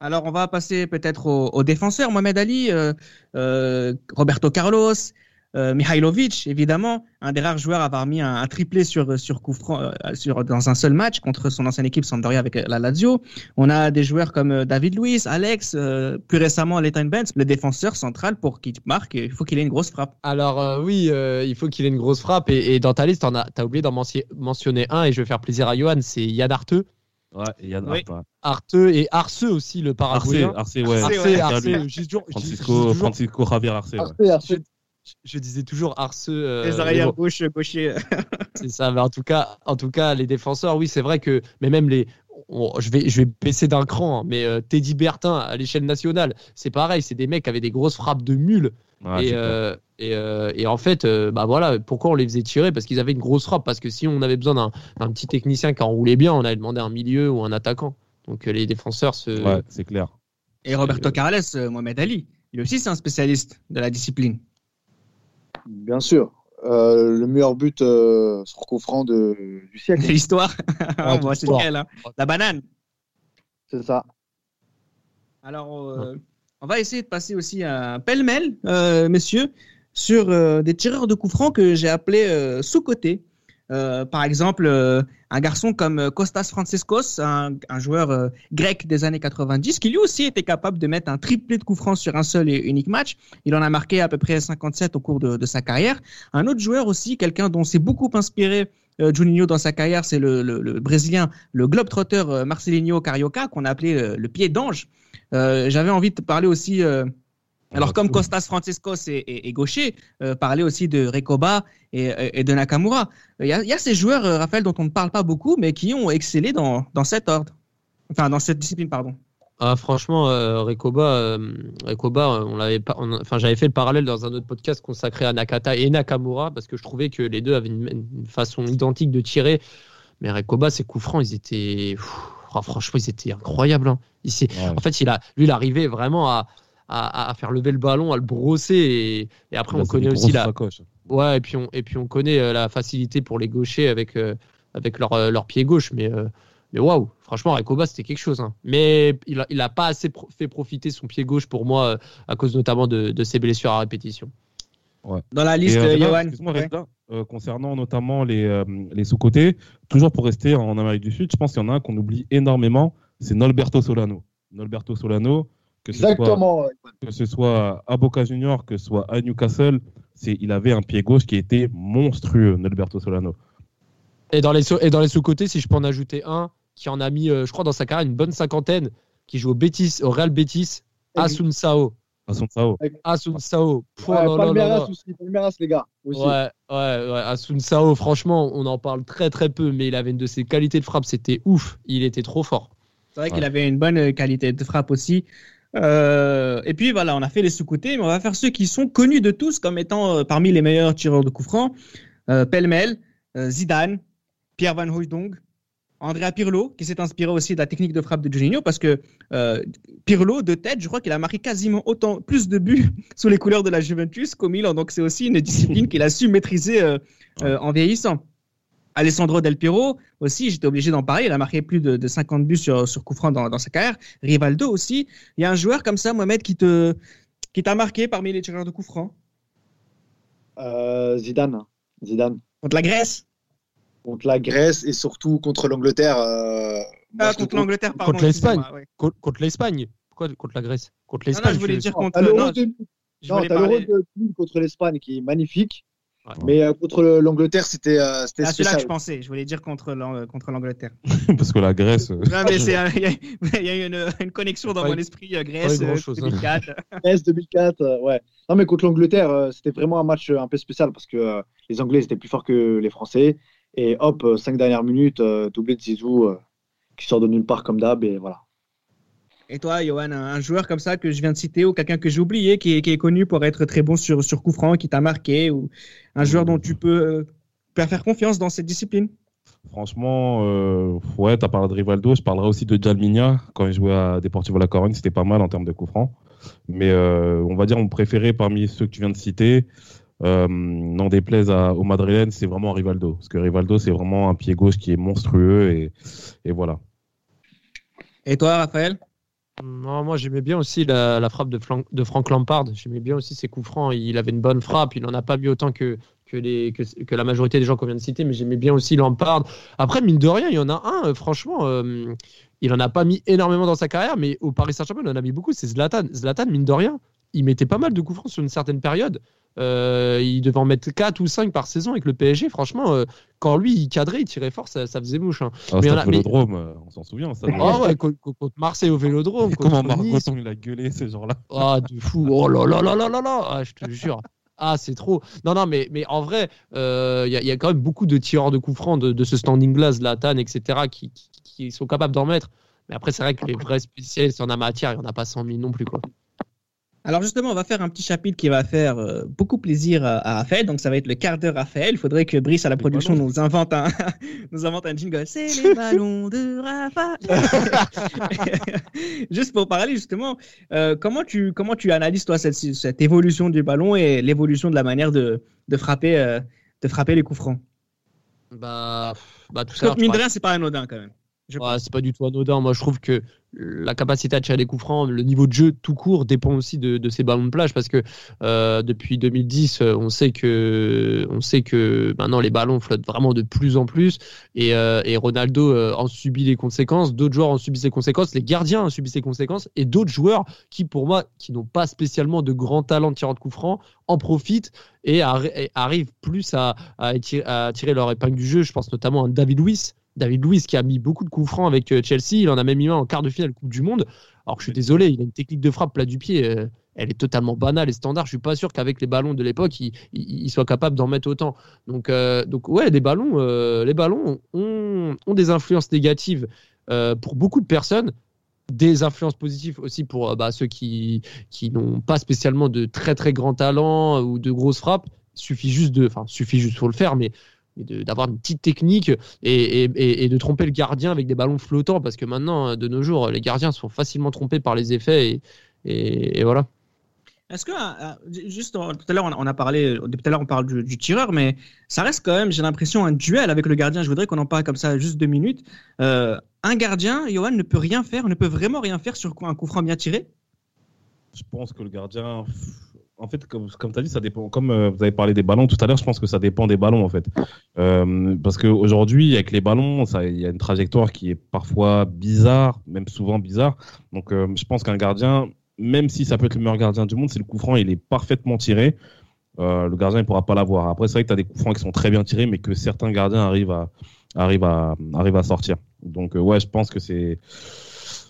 Alors, on va passer peut-être aux, aux défenseurs. Mohamed Ali, euh, euh, Roberto Carlos, euh, Mihailovic, évidemment, un des rares joueurs à avoir mis un, un triplé sur, sur coup franc euh, sur, dans un seul match contre son ancienne équipe Sampdoria avec la Lazio. On a des joueurs comme euh, David Luiz, Alex, euh, plus récemment Leighton Benz, le défenseur central pour qu'il marque, il faut qu'il ait une grosse frappe. Alors euh, oui, euh, il faut qu'il ait une grosse frappe. Et, et dans ta liste, t'en as, t'as oublié d'en mention- mentionner un. Et je vais faire plaisir à Johan. C'est Yann Arteux. Ouais, et Yann Oui. Arteux et Arceux aussi, le paraguayen. Arce, ouais. Arce, Arceux, ouais, Arceux, dis Francisco, Javier Arce. ouais. Arce, Arce. Je, disais toujours Arceux. euh, Les arrières gauche, gaucher. c'est ça. Mais en tout cas, en tout cas, les défenseurs, oui, c'est vrai que, mais même les, je vais, je vais baisser d'un cran. hein, mais euh, Teddy Bertin à l'échelle nationale, c'est pareil. C'est des mecs qui avaient des grosses frappes de mule. Ouais, et, euh, et, euh, et en fait, euh, bah voilà, pourquoi on les faisait tirer? Parce qu'ils avaient une grosse frappe. Parce que si on avait besoin d'un d'un petit technicien qui enroulait bien, on allait demander un milieu ou un attaquant. Donc euh, les défenseurs se. Ouais, c'est clair. Et Roberto Carles, Mohamed Ali, lui aussi c'est un spécialiste de la discipline. Bien sûr. Euh, le meilleur but euh, sur coup franc de, du siècle. C'est l'histoire. Ah, c'est lequel, hein? La banane. C'est ça. Alors, euh, on va essayer de passer aussi à un pêle-mêle, euh, messieurs, sur euh, des tireurs de coups francs que j'ai appelés euh, sous-cotés. Euh, par exemple, euh, un garçon comme euh, Kostas Franciscos, un, joueur grec des années 90, qui lui aussi était capable de mettre un triplé de coups francs sur un seul et unique match. Il en a marqué à peu près 57 au cours de, sa carrière. Un autre joueur aussi, quelqu'un dont s'est beaucoup inspiré Juninho dans sa carrière, c'est le, le, Brésilien, le globetrotter Marcelinho Carioca, qu'on a appelé le pied d'ange. J'avais envie de parler aussi, alors comme Costas Franciscos est, est- est gaucher, euh, parler aussi de Recoba et, et de Nakamura. Il y, a, il y a ces joueurs, euh, Raphaël, dont on ne parle pas beaucoup, mais qui ont excellé dans, dans cet ordre. Enfin, dans cette discipline, pardon. Ah, franchement, euh, Recoba, euh, Recoba, on l'avait pas. on- enfin, j'avais fait le parallèle dans un autre podcast consacré à Nakata et Nakamura parce que je trouvais que les deux avaient une, une façon identique de tirer. Mais Recoba, ses coups francs, ils étaient. Pff, ah, franchement, ils étaient incroyables. hein. Il s'est- Ouais. En fait, il a, lui, il arrivait vraiment à, à, à faire lever le ballon, à le brosser. Et, et après, Là, on connaît aussi la. Ouais, et puis on, et puis on connaît euh, la facilité pour les gauchers avec, euh, avec leur, euh, leur pied gauche. Mais, euh, mais waouh, franchement, Recoba, c'était quelque chose. hein. Mais il a, il a pas assez pro- fait profiter son pied gauche pour moi, à cause notamment de, de ses blessures à répétition. Dans la liste, euh, Johan. Ouais. Euh, concernant notamment les, euh, les sous-côtés, toujours pour rester en Amérique du Sud, je pense qu'il y en a un qu'on oublie énormément, c'est Nolberto Solano. Nolberto Solano, que ce, soit, Exactement. que ce soit à Boca Junior, que ce soit à Newcastle, c'est, il avait un pied gauche qui était monstrueux, Nolberto Solano. Et dans les, sous- et dans les sous-côtés, si je peux en ajouter un, qui en a mis, euh, je crois, dans sa carrière, une bonne cinquantaine, qui joue au, Betis, au Real Betis, Asun Sao. À son Sao. Asun Sao. Palmeiras aussi. Palmeiras, les gars. Aussi. Ouais, ouais, ouais. Asun Sao, franchement, on en parle très très peu, mais il avait une de ses qualités de frappe, c'était ouf. Il était trop fort. C'est vrai qu'il avait une bonne qualité de frappe aussi. Euh, et puis voilà, on a fait les sous-côtés, mais on va faire ceux qui sont connus de tous comme étant euh, parmi les meilleurs tireurs de coups francs. Euh, Pêle-mêle, euh, Zidane, Pierre Van Hooijdonk, Andrea Pirlo, qui s'est inspiré aussi de la technique de frappe de Juninho, parce que Pirlo, de tête, je crois qu'il a marqué quasiment autant, plus de buts sous les couleurs de la Juventus qu'au Milan. Donc c'est aussi une discipline qu'il a su maîtriser en vieillissant. Alessandro Del Piero aussi, j'étais obligé d'en parler, il a marqué plus de, de 50 buts sur, sur coup franc dans, dans sa carrière. Rivaldo aussi. Il y a un joueur comme ça, Mohamed, qui te qui t'a marqué parmi les tireurs de coup franc? Euh, Zidane. Zidane. contre la Grèce? Contre la Grèce et surtout contre l'Angleterre. euh, Ah, contre l'Angleterre, pardon. Contre l'Espagne. ouais. Contre, l'Espagne. Pourquoi contre la Grèce? Contre Non, non, l'Espagne. je voulais tu- dire Non, contre. non, non, voulais t'as l'Euro de 2000 contre l'Espagne qui est magnifique. Ouais. Mais euh, contre le- l'Angleterre, c'était euh, c'était Ah, celui-là que je pensais. Je voulais dire contre contre l'Angleterre. Parce que la Grèce. euh, mais euh, il y a, a une, une connexion dans mon eu- esprit euh, Grèce pas eu euh, grand-chose, hein. 2004. S 2004, euh, ouais. Non, mais contre l'Angleterre, euh, c'était vraiment un match euh, un peu spécial parce que euh, les Anglais étaient plus forts que les Français. Et hop, euh, cinq dernières minutes, euh, doublé de Zizou euh, qui sort de nulle part comme d'hab. Et voilà. Et toi, Johan, un, joueur comme ça que je viens de citer ou quelqu'un que j'ai oublié qui est, qui est connu pour être très bon sur, sur coup franc, qui t'a marqué ou un joueur dont tu peux, euh, faire confiance dans cette discipline? Franchement, euh, ouais, tu as parlé de Rivaldo. Je parlerai aussi de Jalminia. Quand il jouait à Deportivo La Corogne, c'était pas mal en termes de coups francs. Mais euh, on va dire mon préféré parmi ceux que tu viens de citer, n'en déplaise à, au Madrilène, c'est vraiment Rivaldo. Parce que Rivaldo, c'est vraiment un pied gauche qui est monstrueux. Et, et voilà. Et toi, Raphaël? Moi j'aimais bien aussi la, frappe de, Flan- de Frank Lampard. J'aimais bien aussi ses coups francs. Il avait une bonne frappe. Il n'en a pas mis autant que, que, les, que, la majorité des gens qu'on vient de citer, mais j'aimais bien aussi Lampard. Après, mine de rien, il y en a un, euh, franchement, euh, il en a pas mis énormément dans sa carrière, mais au Paris Saint-Germain, il en a mis beaucoup. C'est Zlatan. Zlatan, mine de rien, il mettait pas mal de coups francs sur une certaine période. Euh, il devait en mettre 4 ou 5 par saison avec le PSG. Franchement, euh, quand lui, il cadrait, il tirait fort, ça, ça faisait mouche. hein. Ah, Mais on a- Vélodrome, euh, on s'en souvient. Stade Ah ouais, co- co- contre Marseille au Vélodrome. Et comment Marc Nice. Il a gueulé ce genre-là Ah, de fou. Oh là là là là là là. Ah, je te jure. Ah, c'est trop. Non, non, mais, mais en vrai, il y, a- y a quand même beaucoup de tireurs de coups francs de, de ce standing glass, Latan, etc., qui, qui, qui sont capables d'en mettre. Mais après, c'est vrai que les vrais spécialistes en la matière, il n'y en a pas 100 000 non plus. Quoi. Alors justement, on va faire un petit chapitre qui va faire euh, beaucoup plaisir à, à Raphaël. Donc ça va être le quart d'heure Raphaël. Il faudrait que Brice à la production nous invente un, nous invente un jingle. C'est les ballons de Raphaël. Juste pour parler justement, euh, comment tu comment tu analyses toi cette, cette évolution du ballon et l'évolution de la manière de, de frapper euh, de frapper les coups francs? Bah, bah tout ça. mine de rien, c'est pas anodin quand même. Ouais, c'est pas du tout anodin. Moi, je trouve que la capacité à tirer des coups francs, le niveau de jeu tout court dépend aussi de, ces ballons de plage parce que euh, depuis 2010, euh, on sait que on sait que maintenant les ballons flottent vraiment de plus en plus et, euh, Ronaldo en subit les conséquences, d'autres joueurs en subissent les conséquences, les gardiens en subissent les conséquences et d'autres joueurs qui, pour moi, qui n'ont pas spécialement de grand talent de tireur de coups francs, en profitent et, arri- et arrivent plus à tirer leur épingle du jeu. Je pense notamment à David Luiz. David Luiz qui a mis beaucoup de coups francs avec euh, Chelsea, il en a même mis un en quart de finale Coupe du Monde. Alors que je suis désolé, il a une technique de frappe plat du pied, euh, elle est totalement banale et standard. Je suis pas sûr qu'avec les ballons de l'époque, il, il- il soit capable d'en mettre autant. Donc, euh, donc ouais, les ballons, euh, les ballons ont, ont des influences négatives euh, pour beaucoup de personnes. Des influences positives aussi pour bah, ceux qui, qui n'ont pas spécialement de très très grands talents ou de grosses frappes. Suffit juste de, enfin, suffit juste faut le faire, mais mais d'avoir une petite technique et, et- et- de tromper le gardien avec des ballons flottants parce que maintenant, de nos jours, les gardiens sont facilement trompés par les effets et, et- et voilà. Est-ce que, euh, euh, juste tout à l'heure, on a- parlé, tout à l'heure, on parle du, du tireur, mais ça reste quand même, j'ai l'impression, un duel avec le gardien. Je voudrais qu'on en parle comme ça juste deux minutes. Euh, un gardien, Johan, ne peut rien faire, ne peut vraiment rien faire sur quoi un coup franc bien tiré? Je pense que le gardien. En fait, comme, comme tu as dit, ça dépend. Comme euh, vous avez parlé des ballons tout à l'heure, je pense que ça dépend des ballons, en fait. Euh, parce qu'aujourd'hui, avec les ballons, il y a une trajectoire qui est parfois bizarre, même souvent bizarre. Donc, euh, je pense qu'un gardien, même si ça peut être le meilleur gardien du monde, si le coup franc il est parfaitement tiré, euh, le gardien ne pourra pas l'avoir. Après, c'est vrai que tu as des coups francs qui sont très bien tirés, mais que certains gardiens arrivent à, arrivent à, arrivent à sortir. Donc, ouais, je pense que c'est.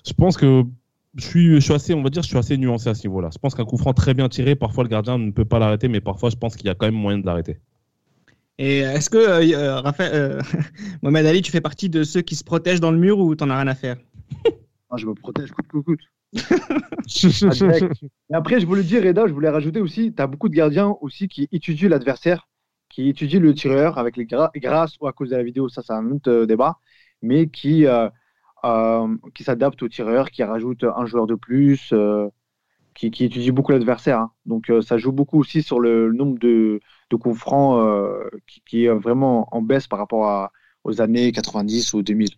Je pense que je suis, je suis assez, on va dire, je suis assez nuancé à ce niveau-là. Je pense qu'un coup franc très bien tiré, parfois le gardien ne peut pas l'arrêter, mais parfois je pense qu'il y a quand même moyen de l'arrêter. Et est-ce que, euh, euh, Raphaël, euh, Mohamed Ali, tu fais partie de ceux qui se protègent dans le mur ou t'en as rien à faire? Ah, je me protège, coûte, coûte, coûte. Ah. Et après, je voulais dire, Reda, je voulais rajouter aussi, tu as beaucoup de gardiens aussi qui étudient l'adversaire, qui étudient le tireur avec les gra- grâce ou à cause de la vidéo, ça c'est un autre débat, mais qui, euh, qui s'adaptent au tireur, qui rajoutent un joueur de plus, euh, qui, qui étudient beaucoup l'adversaire. hein. Donc euh, ça joue beaucoup aussi sur le, nombre de, de coups francs euh, qui, est vraiment en baisse par rapport aux années 90 ou 2000.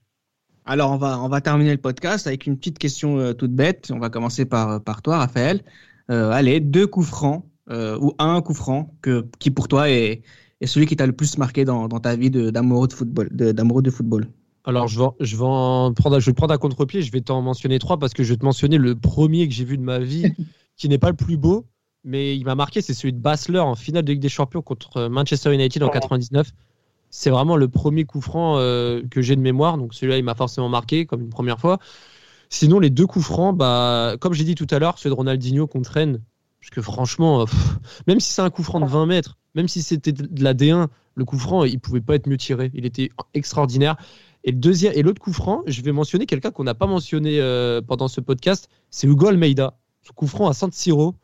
Alors, on va, terminer le podcast avec une petite question euh, toute bête. On va commencer par, toi, Raphaël. Euh, allez, deux coups francs euh, ou un coup franc qui pour toi est, celui qui t'a le plus marqué dans, ta vie d'amoureux de football, d'amoureux de football. Alors, je vais, je vais, en prendre, je vais prendre à contre-pied. Je vais t'en mentionner trois parce que je vais te mentionner le premier que j'ai vu de ma vie, qui n'est pas le plus beau, mais il m'a marqué. C'est celui de Basler en finale de Ligue des Champions contre Manchester United en 99. C'est vraiment le premier coup franc euh, que j'ai de mémoire. Donc, celui-là, il m'a forcément marqué comme une première fois. Sinon, les deux coups francs, bah, comme j'ai dit tout à l'heure, celui de Ronaldinho contre Rennes, parce que franchement, euh, pff, même si c'est un coup franc de 20 mètres, même si c'était de la D1, le coup franc, il pouvait pas être mieux tiré. Il était extraordinaire. Et le deuxième et l'autre coup franc, je vais mentionner quelqu'un qu'on n'a pas mentionné euh, pendant ce podcast, c'est Hugo Almeida. Ce coup franc à San Siro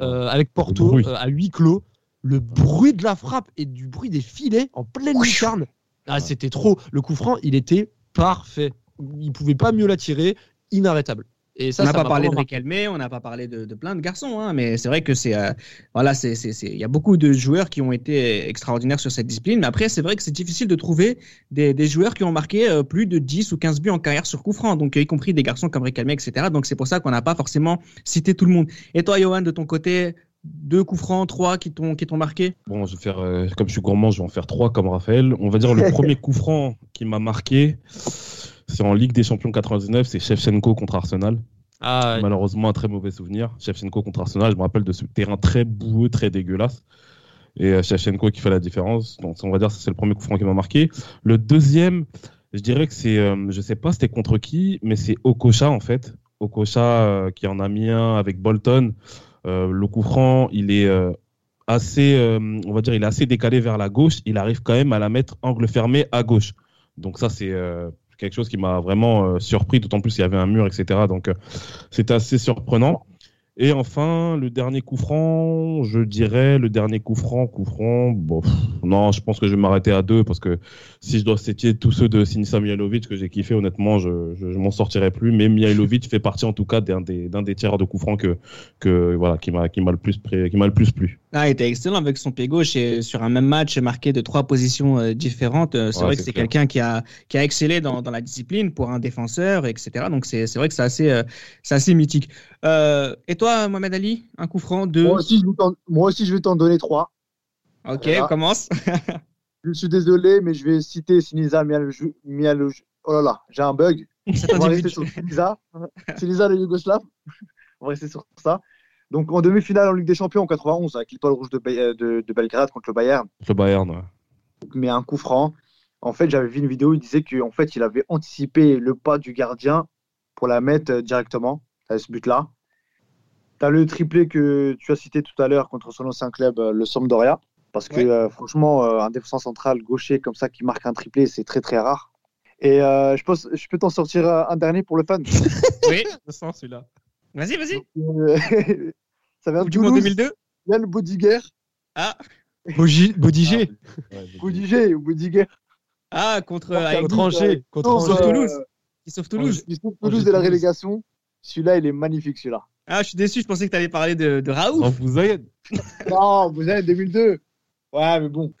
euh, avec Porto euh, à huis clos. Le bruit de la frappe et du bruit des filets en pleine lucarne. Ah, c'était trop. Le coup franc, il était parfait. Il pouvait pas mieux la tirer, inarrêtable. Et ça, on n'a pas parlé de Riquelme, on n'a pas parlé de, de plein de garçons, hein, mais c'est vrai que c'est euh, voilà, c'est c'est c'est- il y a beaucoup de joueurs qui ont été extraordinaires sur cette discipline, mais après c'est vrai que c'est difficile de trouver des, des joueurs qui ont marqué euh, plus de 10 ou 15 buts en carrière sur coup franc, donc euh, y compris des garçons comme Riquelme, etc. Donc c'est pour ça qu'on n'a pas forcément cité tout le monde. Et toi, Johan, de ton côté, deux coups francs, trois qui t'ont qui t'ont marqué? Bon, je vais faire, euh, comme je suis gourmand, je vais en faire trois comme Raphaël. On va dire le premier coup franc qui m'a marqué, c'est en Ligue des Champions 99, c'est Shevchenko contre Arsenal. Ah, ouais. Malheureusement, un très mauvais souvenir. Shevchenko contre Arsenal, je me rappelle de ce terrain très boueux, très dégueulasse. Et euh, Shevchenko qui fait la différence. Donc, on va dire que c'est le premier coup franc qui m'a marqué. Le deuxième, je dirais que c'est, euh, je sais pas c'était contre qui, mais c'est Okocha en fait. Okocha euh, qui en a mis un avec Bolton. Euh, le coup franc, il est assez, on va dire, il est assez décalé vers la gauche. Il arrive quand même à la mettre angle fermé à gauche. Donc ça, c'est quelque chose qui m'a vraiment euh, surpris, d'autant plus qu'il y avait un mur, etc. Donc euh, c'était assez surprenant. Et enfin, le dernier coup franc, je dirais, le dernier coup franc, coup franc, bon, non, je pense que je vais m'arrêter à deux parce que si je dois citer tous ceux de Sinisa Mihailovic que j'ai kiffé, honnêtement, je, je, m'en sortirai plus. Mais Mihailovic fait partie en tout cas d'un des, d'un des tireurs de coup franc que, que, voilà, qui m'a, qui m'a le plus, qui m'a le plus plu. Ah, il était excellent avec son pied gauche et sur un même match marqué de trois positions euh, différentes. Euh, C'est Ouais, vrai que c'est quelqu'un qui a, qui a excellé dans, dans la discipline pour un défenseur, etc. Donc c'est c'est vrai que c'est assez, euh, c'est assez mythique. Euh, et toi, Mohamed Ali, un coup franc, deux? Moi aussi, je vais t'en- donner trois. Ok, Voilà. on commence. Je suis désolé, mais je vais citer Sinisa Mialo- Mialo- Oh là là, j'ai un bug. On va rester de- sur Sinisa. Sinisa, le Yougoslave. On va rester sur ça. Donc, en demi-finale en Ligue des Champions en 91, avec l'étoile rouge de, euh, de, de Belgrade contre le Bayern, Le Bayern, ouais. mais un coup franc. En fait, j'avais vu une vidéo, il disait qu'en fait, il avait anticipé le pas du gardien pour la mettre directement à ce but-là. Tu as le triplé que tu as cité tout à l'heure contre son ancien club, euh, le Sampdoria. Parce que Ouais. euh, franchement, euh, un défenseur central gaucher comme ça qui marque un triplé, c'est très très rare. Et euh, je, pense, je peux t'en sortir un dernier pour le fun. Oui, Je sens celui-là. Vas-y, vas-y. Euh, ça vient de Toulouse. 2002. Yann Bodiger. Ah, Bodiger, Bodiger ou Bodiger. ah contre avec- contre Angers, contre Toulouse, Angers. Toulouse. euh, qui sauve Toulouse. Sont Angers, Toulouse de la relégation. Celui-là, il est magnifique, celui-là. Ah, je suis déçu. Je pensais que tu allais parler de, de Raoult. Oh, vous avez... Non, vous avez 2002. Ouais, mais bon.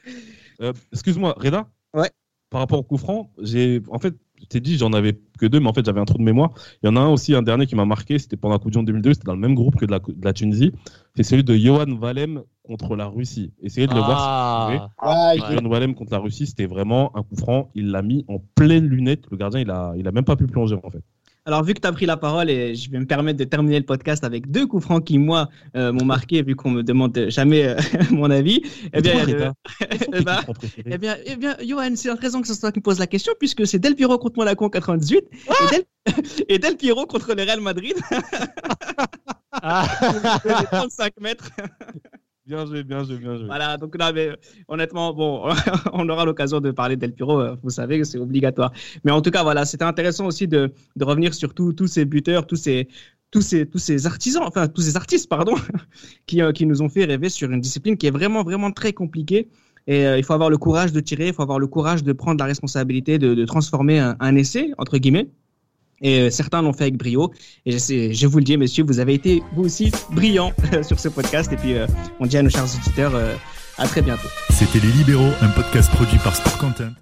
Euh, excuse-moi, Reda Ouais. Par rapport au coup franc, j'ai, en fait, t'ai dit, j'en avais que deux, mais en fait, j'avais un trou de mémoire. Il y en a un aussi, un dernier qui m'a marqué, c'était pendant la Coupe du Monde 2002, c'était dans le même groupe que de la, de la Tunisie. C'est celui de Johan Valem contre la Russie. Essayez de le voir si vous pouvez. Ah, Ouais. Johan Valem contre la Russie, c'était vraiment un coup franc. Il l'a mis en pleine lunette. Le gardien, il a, il a même pas pu plonger, en fait. Alors, vu que tu as pris la parole, et je vais me permettre de terminer le podcast avec deux coups francs qui, moi, euh, m'ont marqué, vu qu'on me demande jamais euh, mon avis. Eh bien, eh ben, Eh bien, eh bien, Johan, c'est intéressant que ce soit toi qui me pose la question, puisque c'est Del Piero contre Monaco en 98 et, Del... et Del Piero contre le Real Madrid. les 35 mètres. Bien joué, bien joué, bien joué. Voilà, donc là, mais, honnêtement, bon, on aura l'occasion de parler d'El Piro, euh, vous savez, c'est obligatoire. Mais en tout cas, voilà, c'était intéressant aussi de, revenir sur tous ces buteurs, tous ces, tous ces, tous ces artisans, enfin, tous ces artistes, pardon, qui, euh, qui nous ont fait rêver sur une discipline qui est vraiment, vraiment très compliquée. Et euh, il faut avoir le courage de tirer, il faut avoir le courage de prendre la responsabilité de, transformer un essai, entre guillemets. Et euh, certains l'ont fait avec brio. Et je, vous le dis, messieurs, vous avez été vous aussi brillants sur ce podcast. Et puis, euh, on dit à nos chers auditeurs, euh, à très bientôt. C'était Les Libéraux, un podcast produit par Sport Content.